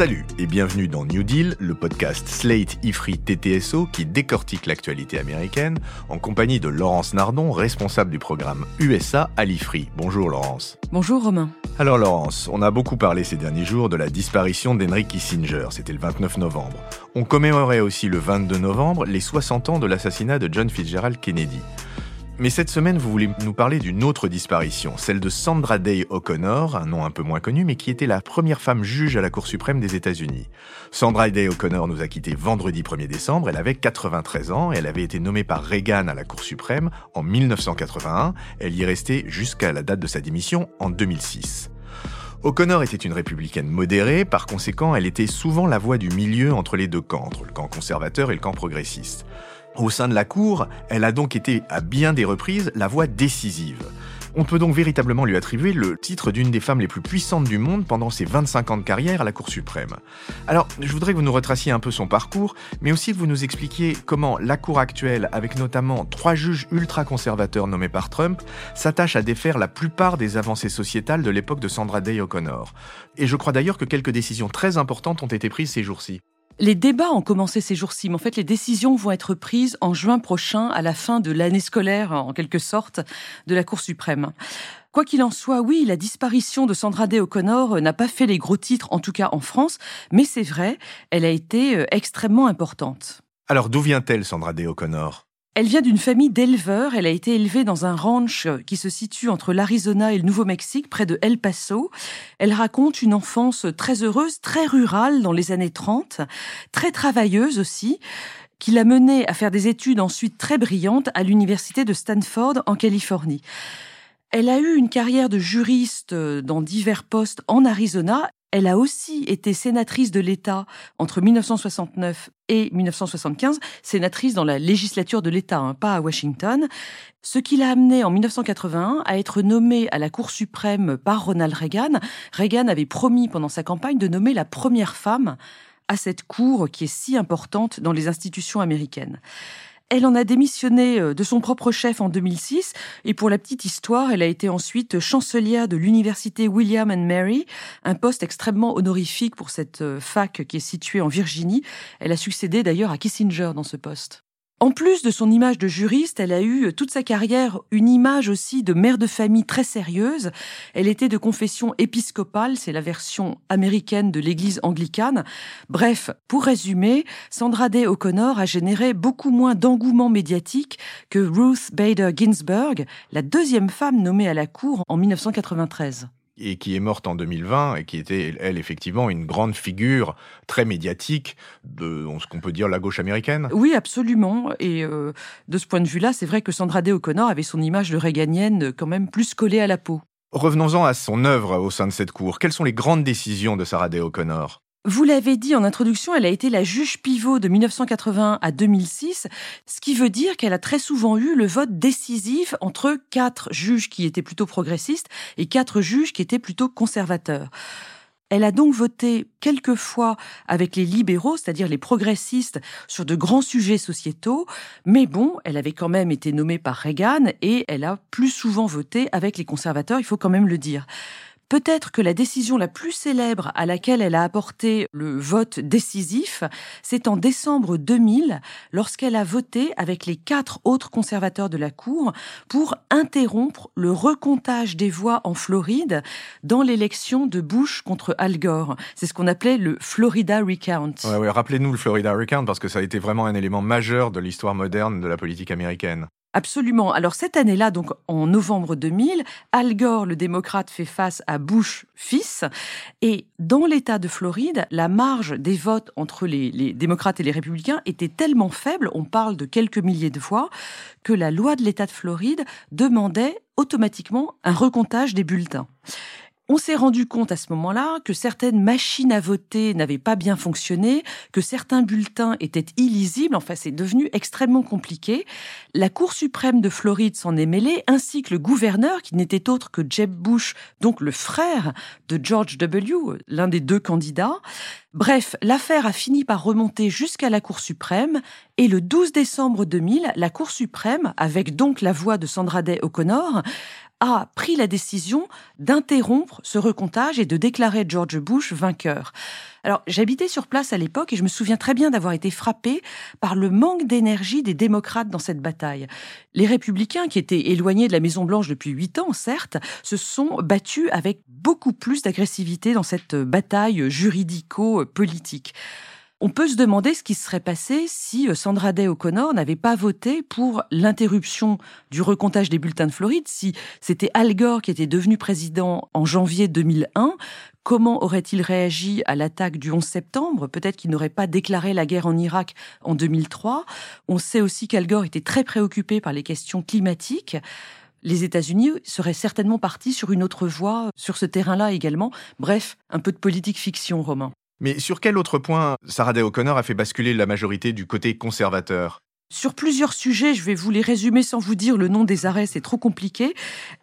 Salut et bienvenue dans New Deal, le podcast Slate Ifri TTSO qui décortique l'actualité américaine en compagnie de Laurence Nardon, responsable du programme USA à l'Ifri. Bonjour Laurence. Bonjour Romain. Alors Laurence, on a beaucoup parlé ces derniers jours de la disparition d'Henry Kissinger, c'était le 29 novembre. On commémorait aussi le 22 novembre les 60 ans de l'assassinat de John Fitzgerald Kennedy. Mais cette semaine, vous voulez nous parler d'une autre disparition, celle de Sandra Day O'Connor, un nom un peu moins connu, mais qui était la première femme juge à la Cour suprême des États-Unis. Sandra Day O'Connor nous a quittés vendredi 1er décembre, elle avait 93 ans et elle avait été nommée par Reagan à la Cour suprême en 1981. Elle y est restée jusqu'à la date de sa démission en 2006. O'Connor était une républicaine modérée, par conséquent elle était souvent la voix du milieu entre les deux camps, entre le camp conservateur et le camp progressiste. Au sein de la Cour, elle a donc été à bien des reprises la voix décisive. On peut donc véritablement lui attribuer le titre d'une des femmes les plus puissantes du monde pendant ses 25 ans de carrière à la Cour suprême. Alors, je voudrais que vous nous retraciez un peu son parcours, mais aussi que vous nous expliquiez comment la Cour actuelle, avec notamment trois juges ultra-conservateurs nommés par Trump, s'attache à défaire la plupart des avancées sociétales de l'époque de Sandra Day O'Connor. Et je crois d'ailleurs que quelques décisions très importantes ont été prises ces jours-ci. Les débats ont commencé ces jours-ci, mais en fait, les décisions vont être prises en juin prochain, à la fin de l'année scolaire, en quelque sorte, de la Cour suprême. Quoi qu'il en soit, oui, la disparition de Sandra Day O'Connor n'a pas fait les gros titres, en tout cas en France, mais c'est vrai, elle a été euh, extrêmement importante. Alors d'où vient-elle, Sandra Day O'Connor? Elle vient d'une famille d'éleveurs. Elle a été élevée dans un ranch qui se situe entre l'Arizona et le Nouveau-Mexique, près de El Paso. Elle raconte une enfance très heureuse, très rurale dans les années 30, très travailleuse aussi qui l'a menée à faire des études ensuite très brillantes à l'université de Stanford en Californie. Elle a eu une carrière de juriste dans divers postes en Arizona elle a aussi été sénatrice de l'État entre 1969 et 1975, sénatrice dans la législature de l'État, hein, pas à Washington, ce qui l'a amenée en 1981 à être nommée à la Cour suprême par Ronald Reagan. Reagan avait promis pendant sa campagne de nommer la première femme à cette cour qui est si importante dans les institutions américaines. Elle en a démissionné euh, de son propre chef en 2006 et pour la petite histoire, elle a été ensuite chancelière de l'université William and Mary, un poste extrêmement honorifique pour cette euh, fac qui est située en Virginie. Elle a succédé d'ailleurs à Kissinger dans ce poste. En plus de son image de juriste, elle a eu euh, toute sa carrière une image aussi de mère de famille très sérieuse. Elle était de confession épiscopale, c'est la version américaine de l'église anglicane. Bref, pour résumer, Sandra Day O'Connor a généré beaucoup moins d'engouement médiatique que Ruth Bader Ginsburg, la deuxième femme nommée à la cour en 1993 et qui est morte en 2020 et qui était, elle, effectivement, une grande figure très médiatique de ce qu'on peut dire la gauche américaine. Oui, absolument. Et euh, de ce point de vue-là, c'est vrai que Sandra Day O'Connor avait son image de réganienne quand même plus collée à la peau. Revenons-en à son œuvre au sein de cette cour. Quelles sont les grandes décisions de Sarah Day O'Connor? Vous l'avez dit en introduction, elle a été la juge pivot de 1980 à 2006, ce qui veut dire qu'elle a très souvent eu le vote décisif entre quatre juges qui étaient plutôt progressistes et quatre juges qui étaient plutôt conservateurs. Elle a donc voté quelquefois avec les libéraux, c'est-à-dire les progressistes, sur de grands sujets sociétaux, mais bon, elle avait quand même été nommée par Reagan et elle a plus souvent voté avec les conservateurs, il faut quand même le dire. Peut-être que la décision la plus célèbre à laquelle elle a apporté le vote décisif, c'est en décembre 2000, lorsqu'elle a voté avec les quatre autres conservateurs de la Cour pour interrompre le recomptage des voix en Floride dans l'élection de Bush contre Al Gore. C'est ce qu'on appelait le Florida Recount. Rappelez-nous le Florida Recount parce que ça a été vraiment un élément majeur de l'histoire moderne de la politique américaine. Absolument. Alors cette année-là, donc en novembre 2000, Al Gore, le démocrate, fait face à Bush fils. Et dans l'État de Floride, la marge des votes entre les, les, démocrates et les républicains était tellement faible, on parle de quelques milliers de voix, que la loi de l'État de Floride demandait automatiquement un recomptage des bulletins. On s'est rendu compte à ce moment-là que certaines machines à voter n'avaient pas bien fonctionné, que certains bulletins étaient illisibles, enfin c'est devenu extrêmement compliqué. La Cour suprême de Floride s'en est mêlée, ainsi que le gouverneur, qui n'était autre que Jeb Bush, donc le frère de George W., l'un des deux candidats. Bref, l'affaire a fini par remonter jusqu'à la Cour suprême, et le 12 décembre 2000, la Cour suprême, avec donc la voix de Sandra Day O'Connor, a pris la décision d'interrompre ce recomptage et de déclarer George Bush vainqueur. Alors, j'habitais sur place à l'époque et je me souviens très bien d'avoir été frappé par le manque d'énergie des démocrates dans cette bataille. Les républicains, qui étaient éloignés de la Maison-Blanche depuis huit ans, certes, se sont battus avec beaucoup plus d'agressivité dans cette bataille juridico-politique. On peut se demander ce qui serait passé si euh, Sandra Day O'Connor n'avait pas voté pour l'interruption du recomptage des bulletins de Floride, si c'était Al Gore qui était devenu président en janvier 2001. Comment aurait-il réagi à l'attaque du 11 septembre? Peut-être qu'il n'aurait pas déclaré la guerre en Irak en 2003. On sait aussi qu'Al Gore était très préoccupé par les questions climatiques les États-Unis seraient certainement partis sur une autre voie sur ce terrain-là également. Bref, un peu de politique fiction, Romain. Mais sur quel autre point Sarah Day O'Connor a fait basculer la majorité du côté conservateur? Sur plusieurs sujets, je vais vous les résumer sans vous dire le nom des arrêts, c'est trop compliqué.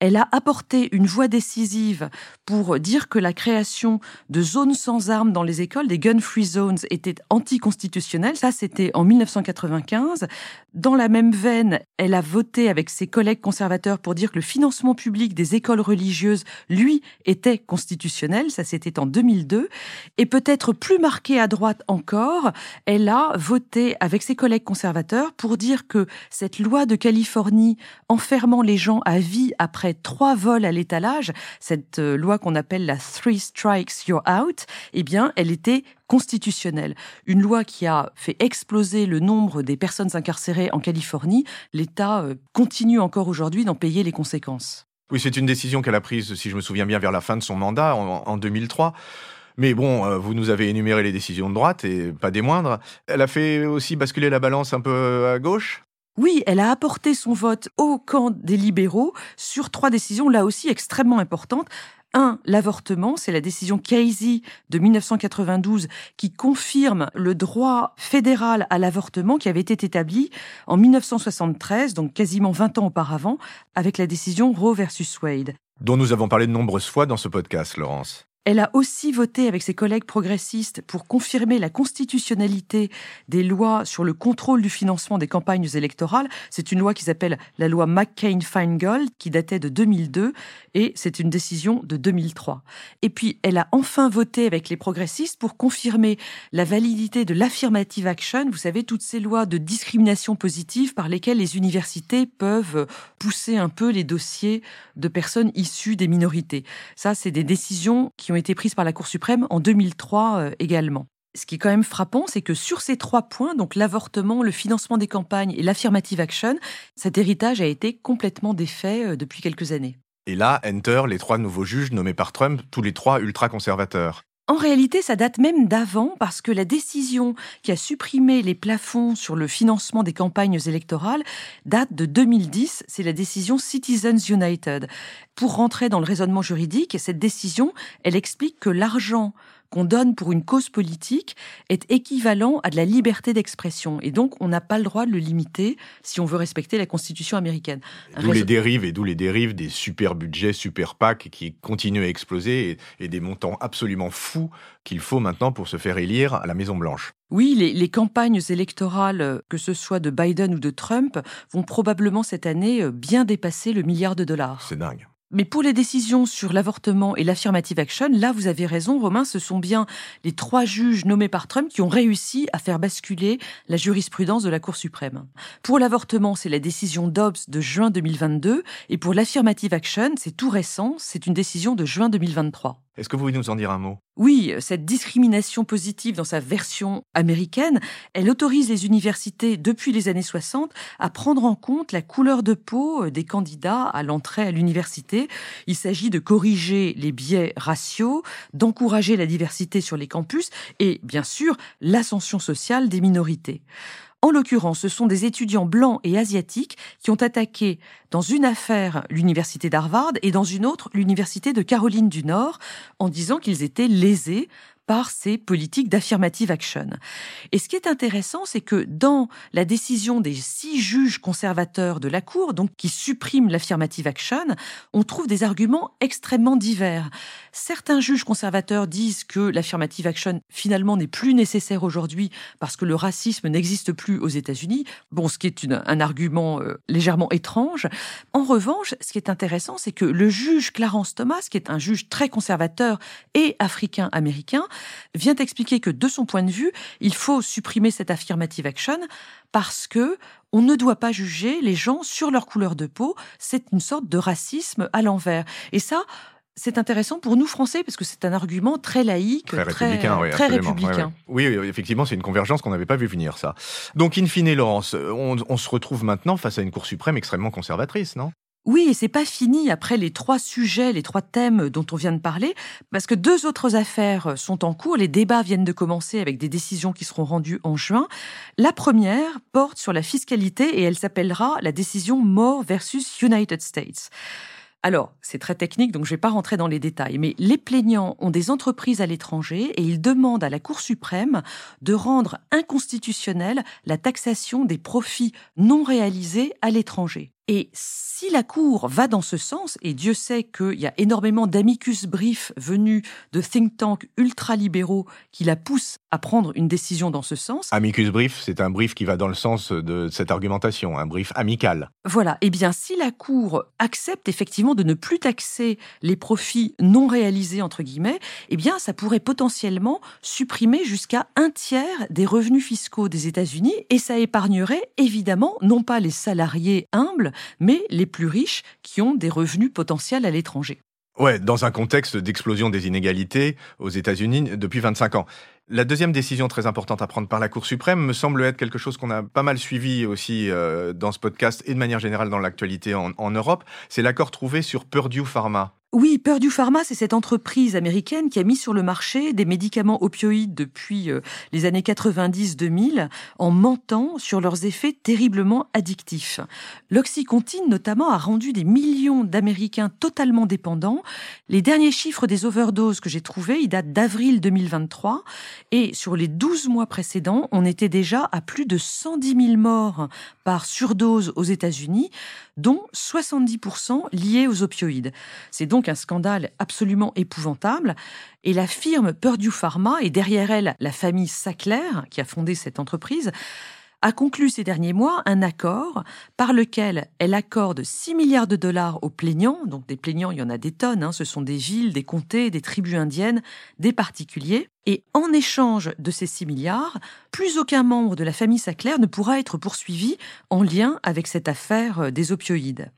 Elle a apporté une voix décisive pour dire que la création de zones sans armes dans les écoles, des gun-free zones, était anticonstitutionnelle. Ça, c'était en 1995. Dans la même veine, elle a voté avec ses collègues conservateurs pour dire que le financement public des écoles religieuses, lui, était constitutionnel. Ça, c'était en 2002. Et peut-être plus marqué à droite encore, elle a voté avec ses collègues conservateurs pour dire que cette loi de Californie enfermant les gens à vie après trois vols à l'étalage, cette euh, loi qu'on appelle la Three Strikes You're Out, eh bien, elle était constitutionnelle. Une loi qui a fait exploser le nombre des personnes incarcérées en Californie. L'État euh, continue encore aujourd'hui d'en payer les conséquences. Oui, c'est une décision qu'elle a prise, si je me souviens bien, vers la fin de son mandat, en, 2003. Mais bon, euh, vous nous avez énuméré les décisions de droite et pas des moindres. Elle a fait aussi basculer la balance un peu à gauche? Oui, elle a apporté son vote au camp des libéraux sur trois décisions, là aussi extrêmement importantes. Un, l'avortement, c'est la décision Casey de 1992 qui confirme le droit fédéral à l'avortement qui avait été établi en 1973, donc quasiment 20 ans auparavant, avec la décision Roe versus Wade. Dont nous avons parlé de nombreuses fois dans ce podcast, Laurence. Elle a aussi voté avec ses collègues progressistes pour confirmer la constitutionnalité des lois sur le contrôle du financement des campagnes électorales. C'est une loi qui s'appelle la loi McCain-Feingold, qui datait de 2002, et c'est une décision de 2003. Et puis, elle a enfin voté avec les progressistes pour confirmer la validité de l'affirmative action. Vous savez, toutes ces lois de discrimination positive par lesquelles les universités peuvent pousser un peu les dossiers de personnes issues des minorités. Ça, c'est des décisions qui ont été prises par la Cour suprême en 2003 euh, également. Ce qui est quand même frappant, c'est que sur ces trois points, donc l'avortement, le financement des campagnes et l'affirmative action, cet héritage a été complètement défait euh, depuis quelques années. Et là, enter les trois nouveaux juges nommés par Trump, tous les trois ultra-conservateurs. En réalité, ça date même d'avant parce que la décision qui a supprimé les plafonds sur le financement des campagnes électorales date de 2010. C'est la décision Citizens United. Pour rentrer dans le raisonnement juridique, cette décision, elle explique que l'argent qu'on donne pour une cause politique est équivalent à de la liberté d'expression. Et donc, on n'a pas le droit de le limiter si on veut respecter la Constitution américaine. D'où les dérives et d'où les dérives des super budgets, super PAC qui continuent à exploser et, des montants absolument fous qu'il faut maintenant pour se faire élire à la Maison-Blanche. Oui, les, les, campagnes électorales, que ce soit de Biden ou de Trump, vont probablement cette année euh, bien dépasser le milliard de dollars. C'est dingue. Mais pour les décisions sur l'avortement et l'affirmative action, là, vous avez raison, Romain, ce sont bien les trois juges nommés par Trump qui ont réussi à faire basculer la jurisprudence de la Cour suprême. Pour l'avortement, c'est la décision Dobbs de juin 2022, et pour l'affirmative action, c'est tout récent, c'est une décision de juin 2023. Est-ce que vous pouvez nous en dire un mot? Oui, cette discrimination positive dans sa version américaine, elle autorise les universités depuis les années 60 à prendre en compte la couleur de peau euh, des candidats à l'entrée à l'université. Il s'agit de corriger les biais raciaux, d'encourager la diversité sur les campus et, bien sûr, l'ascension sociale des minorités. En l'occurrence, ce sont des étudiants blancs et asiatiques qui ont attaqué dans une affaire l'université d'Harvard et dans une autre l'université de Caroline du Nord en disant qu'ils étaient lésés par ces politiques d'affirmative action. Et ce qui est intéressant, c'est que dans la décision des six juges conservateurs de la Cour, donc qui suppriment l'affirmative action, on trouve des arguments extrêmement divers. Certains juges conservateurs disent que l'affirmative action finalement n'est plus nécessaire aujourd'hui parce que le racisme n'existe plus aux États-Unis. Bon, ce qui est un argument euh, légèrement étrange. En revanche, ce qui est intéressant, c'est que le juge Clarence Thomas, qui est un juge très conservateur et africain-américain, vient expliquer que de son point de vue, il faut supprimer cette affirmative action parce que on ne doit pas juger les gens sur leur couleur de peau. C'est une sorte de racisme à l'envers. Et ça, c'est intéressant pour nous Français parce que c'est un argument très laïque, très, républicain. Oui, très républicain. Oui, effectivement, c'est une convergence qu'on n'avait pas vu venir, ça. Donc, in fine, Laurence, on, se retrouve maintenant face à une Cour suprême extrêmement conservatrice, non? Oui, et c'est pas fini après les trois sujets, les trois thèmes dont on vient de parler, parce que deux autres affaires sont en cours. Les débats viennent de commencer avec des décisions qui seront rendues en juin. La première porte sur la fiscalité et elle s'appellera la décision Moore versus United States. Alors, c'est très technique, donc je ne vais pas rentrer dans les détails, mais les plaignants ont des entreprises à l'étranger et ils demandent à la Cour suprême de rendre inconstitutionnelle la taxation des profits non réalisés à l'étranger. Et si la Cour va dans ce sens, et Dieu sait qu'il y a énormément d'amicus briefs venus de think tanks ultra-libéraux qui la poussent à prendre une décision dans ce sens. Amicus brief, c'est un brief qui va dans le sens de cette argumentation, un brief amical. Voilà. Eh bien, si la Cour accepte effectivement de ne plus taxer les profits non réalisés, entre guillemets, eh bien, ça pourrait potentiellement supprimer jusqu'à un tiers des revenus fiscaux des États-Unis et ça épargnerait évidemment non pas les salariés humbles, mais les plus riches qui ont des revenus potentiels à l'étranger. Ouais, dans un contexte d'explosion des inégalités aux États-Unis depuis 25 ans. La deuxième décision très importante à prendre par la Cour suprême me semble être quelque chose qu'on a pas mal suivi aussi euh, dans ce podcast et de manière générale dans l'actualité en, en Europe. C'est l'accord trouvé sur Purdue Pharma. Oui, Purdue Pharma, c'est cette entreprise américaine qui a mis sur le marché des médicaments opioïdes depuis euh, les années 90-2000 en mentant sur leurs effets terriblement addictifs. L'oxycontine, notamment, a rendu des millions d'Américains totalement dépendants. Les derniers chiffres des overdoses que j'ai trouvés, ils datent d'avril 2023 et sur les 12 mois précédents, on était déjà à plus de 110 000 morts par surdose aux États-Unis, dont 70% liés aux opioïdes. C'est donc un scandale absolument épouvantable. Et la firme Purdue Pharma, et derrière elle la famille Sackler, qui a fondé cette entreprise, a conclu ces derniers mois un accord par lequel elle accorde 6 milliards de dollars aux plaignants. Donc des plaignants, il y en a des tonnes, hein. ce sont des villes, des comtés, des tribus indiennes, des particuliers. Et en échange de ces 6 milliards, plus aucun membre de la famille Sackler ne pourra être poursuivi en lien avec cette affaire euh, des opioïdes.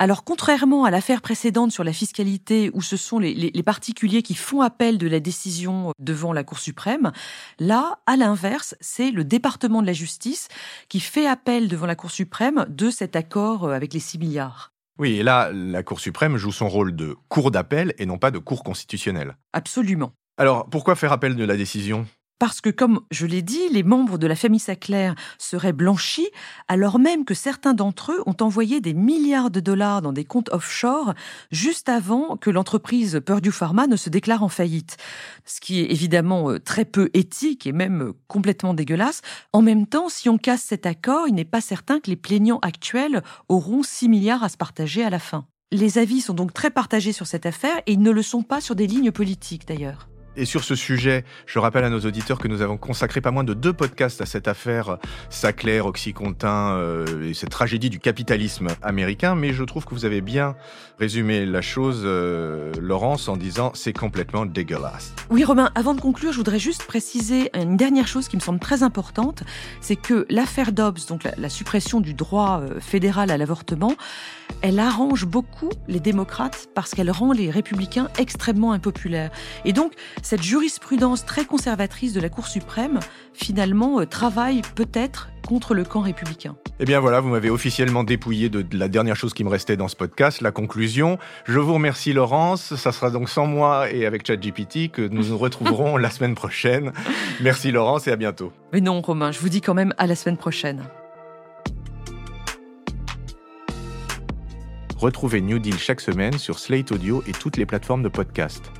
Alors, contrairement à l'affaire précédente sur la fiscalité, où ce sont les, particuliers qui font appel de la décision devant la Cour suprême, là, à l'inverse, c'est le département de la justice qui fait appel devant la Cour suprême de cet accord euh, avec les 6 milliards. Oui, et là, la Cour suprême joue son rôle de cour d'appel et non pas de cour constitutionnelle. Absolument. Alors, pourquoi faire appel de la décision? Parce que, comme je l'ai dit, les membres de la famille Sackler seraient blanchis, alors même que certains d'entre eux ont envoyé des milliards de dollars dans des comptes offshore juste avant que l'entreprise Purdue Pharma ne se déclare en faillite. Ce qui est évidemment euh, très peu éthique et même euh, complètement dégueulasse. En même temps, si on casse cet accord, il n'est pas certain que les plaignants actuels auront 6 milliards à se partager à la fin. Les avis sont donc très partagés sur cette affaire et ils ne le sont pas sur des lignes politiques d'ailleurs. Et sur ce sujet, je rappelle à nos auditeurs que nous avons consacré pas moins de deux podcasts à cette affaire Sacler, Oxycontin euh, et cette tragédie du capitalisme américain, mais je trouve que vous avez bien résumé la chose, euh, Laurence, en disant c'est complètement dégueulasse. Oui, Romain, avant de conclure, je voudrais juste préciser une dernière chose qui me semble très importante, c'est que l'affaire Dobbs, donc la, suppression du droit euh, fédéral à l'avortement, elle arrange beaucoup les démocrates parce qu'elle rend les républicains extrêmement impopulaires. Et donc, cette jurisprudence très conservatrice de la Cour suprême, finalement, euh, travaille peut-être contre le camp républicain. Eh bien voilà, vous m'avez officiellement dépouillé de, la dernière chose qui me restait dans ce podcast, la conclusion. Je vous remercie Laurence, ça sera donc sans moi et avec ChatGPT que nous nous retrouverons la semaine prochaine. Merci Laurence et à bientôt. Mais non Romain, je vous dis quand même à la semaine prochaine. Retrouvez New Deal chaque semaine sur Slate Audio et toutes les plateformes de podcast.